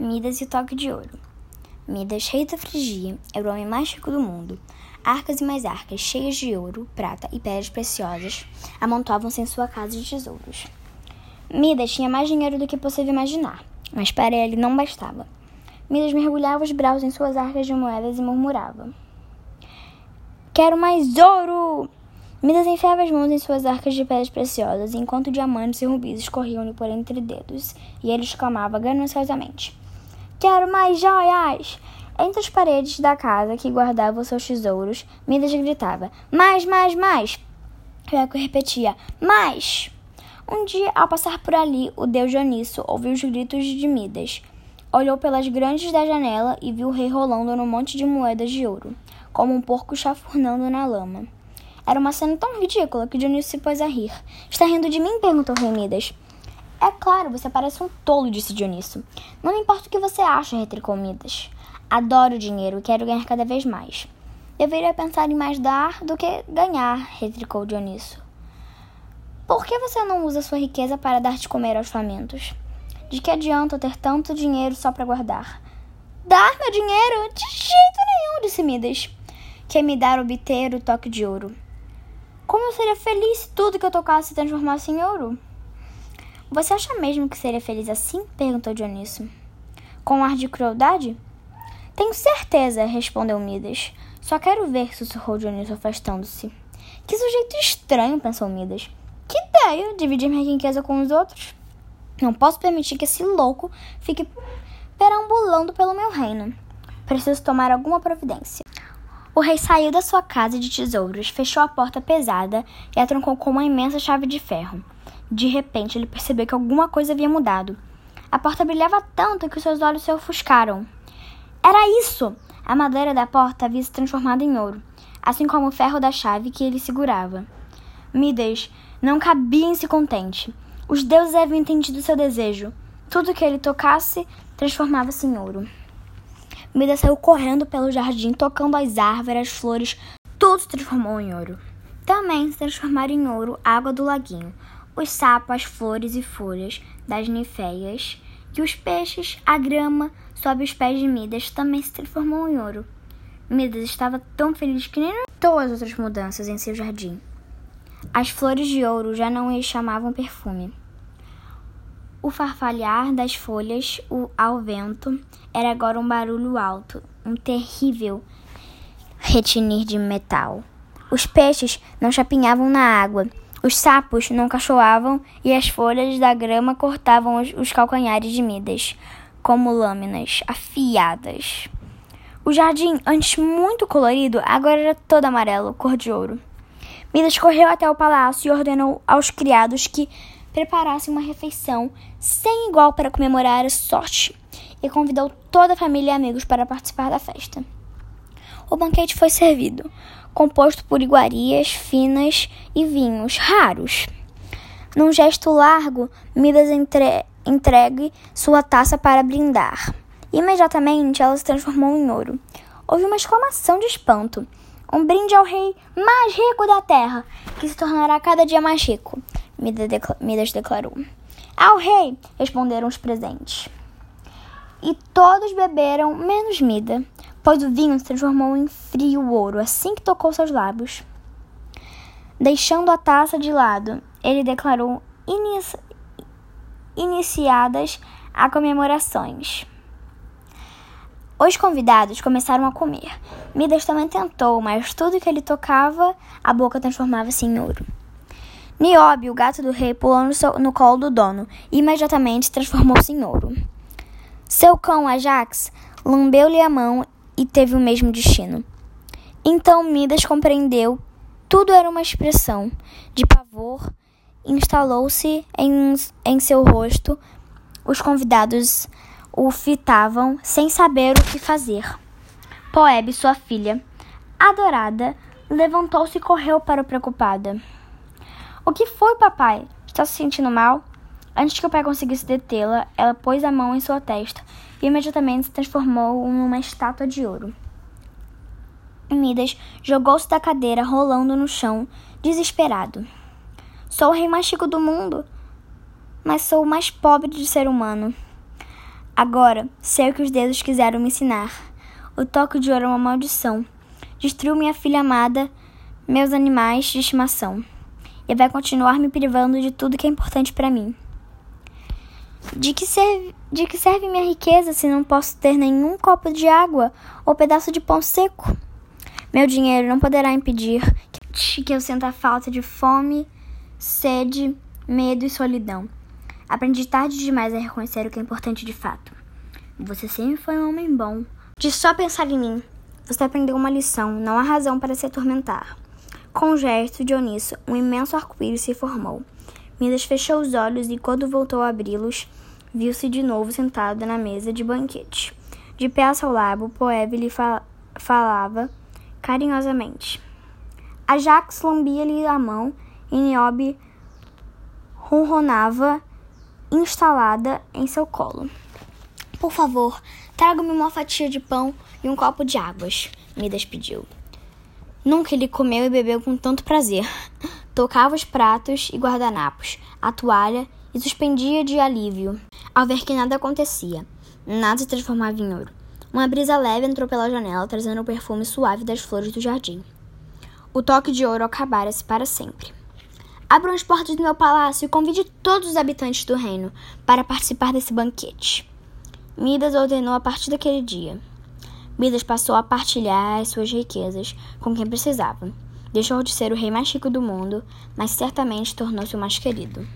Midas e o toque de ouro. Midas, rei da Frigia, era o homem mais rico do mundo. Arcas e mais arcas, cheias de ouro, prata e pedras preciosas, amontoavam-se em sua casa de tesouros. Midas tinha mais dinheiro do que possível imaginar, mas para ele não bastava. Midas mergulhava os braços em suas arcas de moedas e murmurava: Quero mais ouro! Midas enfiava as mãos em suas arcas de pedras preciosas, enquanto diamantes e rubis escorriam-lhe por entre dedos, e ele exclamava gananciosamente: Quero mais joias! Entre as paredes da casa que guardava os seus tesouros, Midas gritava: Mais, mais, mais! O eco repetia: Mais! Um dia, ao passar por ali, o deus Dioniso ouviu os gritos de Midas. Olhou pelas grandes da janela e viu o rei rolando num monte de moedas de ouro, como um porco chafurnando na lama. Era uma cena tão ridícula que Dioniso se pôs a rir. Está rindo de mim? perguntou o rei Midas. É claro, você parece um tolo, disse Dioniso. Não me importa o que você acha, retricou Midas. Adoro dinheiro e quero ganhar cada vez mais. Deveria pensar em mais dar do que ganhar, retricou Dioniso. Por que você não usa sua riqueza para dar de comer aos famintos? De que adianta ter tanto dinheiro só para guardar? Dar meu dinheiro? De jeito nenhum, disse Midas. Quer me dar obter o toque de ouro. Como eu seria feliz se tudo que eu tocasse se transformasse em ouro? Você acha mesmo que seria feliz assim? perguntou Dioniso. Com um ar de crueldade? Tenho certeza, respondeu Midas. Só quero ver, sussurrou Dioniso afastando-se. Que sujeito estranho, pensou Midas. Que ideia, dividir minha riqueza com os outros. Não posso permitir que esse louco fique perambulando pelo meu reino. Preciso tomar alguma providência. O rei saiu da sua casa de tesouros, fechou a porta pesada e a trancou com uma imensa chave de ferro. De repente, ele percebeu que alguma coisa havia mudado. A porta brilhava tanto que seus olhos se ofuscaram. Era isso! A madeira da porta havia se transformado em ouro, assim como o ferro da chave que ele segurava. Midas não cabia em se contente. Os deuses haviam entendido seu desejo. Tudo que ele tocasse transformava-se em ouro. Midas saiu correndo pelo jardim, tocando as árvores, as flores, tudo se transformou em ouro. Também se transformaram em ouro a água do laguinho, os sapos, as flores e folhas das niféias, e os peixes, a grama, sob os pés de Midas, também se transformou em ouro. Midas estava tão feliz que nem notou as outras mudanças em seu jardim. As flores de ouro já não lhe chamavam perfume. O farfalhar das folhas ao vento era agora um barulho alto, um terrível retinir de metal. Os peixes não chapinhavam na água, os sapos não cachoavam e as folhas da grama cortavam os, os calcanhares de Midas, como lâminas afiadas. O jardim, antes muito colorido, agora era todo amarelo, cor de ouro. Midas correu até o palácio e ordenou aos criados que preparassem uma refeição sem igual para comemorar a sorte e convidou toda a família e amigos para participar da festa. O banquete foi servido composto por iguarias finas e vinhos raros. Num gesto largo, Midas entre entregue sua taça para brindar. Imediatamente ela se transformou em ouro. Houve uma exclamação de espanto. Um brinde ao rei mais rico da terra, que se tornará cada dia mais rico, Midas declarou. Ao rei, responderam os presentes. E todos beberam, menos Mida, pois o vinho se transformou em frio ouro assim que tocou seus lábios. Deixando a taça de lado, ele declarou inici iniciadas a comemorações. Os convidados começaram a comer. Midas também tentou, mas tudo que ele tocava, a boca transformava-se em ouro. Niobe, o gato do rei, pulou no, seu, no colo do dono e imediatamente transformou-se em ouro. Seu cão, Ajax, lambeu-lhe a mão e teve o mesmo destino. Então Midas compreendeu tudo era uma expressão de pavor, instalou-se em, em seu rosto. Os convidados o fitavam sem saber o que fazer. Poebe, sua filha, adorada, levantou-se e correu para o preocupada. O que foi, papai? Está se sentindo mal? Antes que o pai conseguisse detê-la, ela pôs a mão em sua testa e imediatamente se transformou em uma estátua de ouro. Midas jogou-se da cadeira, rolando no chão, desesperado. Sou o rei mais chico do mundo, mas sou o mais pobre de ser humano. Agora sei o que os dedos quiseram me ensinar. O toque de ouro é uma maldição. Destruiu minha filha amada, meus animais de estimação. E vai continuar me privando de tudo que é importante para mim. De que, serve, de que serve minha riqueza se não posso ter nenhum copo de água ou pedaço de pão seco? Meu dinheiro não poderá impedir que eu sinta falta de fome, sede, medo e solidão. Aprendi tarde demais a reconhecer o que é importante de fato. Você sempre foi um homem bom. De só pensar em mim, você aprendeu uma lição, não há razão para se atormentar. Com um gesto, Dioniso, um imenso arco-íris se formou. Midas fechou os olhos e, quando voltou a abri-los, viu-se de novo sentado na mesa de banquete. De pé ao seu lado, Poebe lhe fa falava carinhosamente. Ajax lambia-lhe a mão e Niobe ronronava instalada em seu colo. Por favor, traga-me uma fatia de pão e um copo de águas, Midas pediu. Nunca ele comeu e bebeu com tanto prazer. Tocava os pratos e guardanapos, a toalha e suspendia de alívio ao ver que nada acontecia. Nada se transformava em ouro. Uma brisa leve entrou pela janela, trazendo o perfume suave das flores do jardim. O toque de ouro acabara-se para sempre. Abram as portas do meu palácio e convide todos os habitantes do reino para participar desse banquete. Midas ordenou a partir daquele dia. Midas passou a partilhar as suas riquezas com quem precisava. Deixou de ser o rei mais rico do mundo, mas certamente tornou-se o mais querido.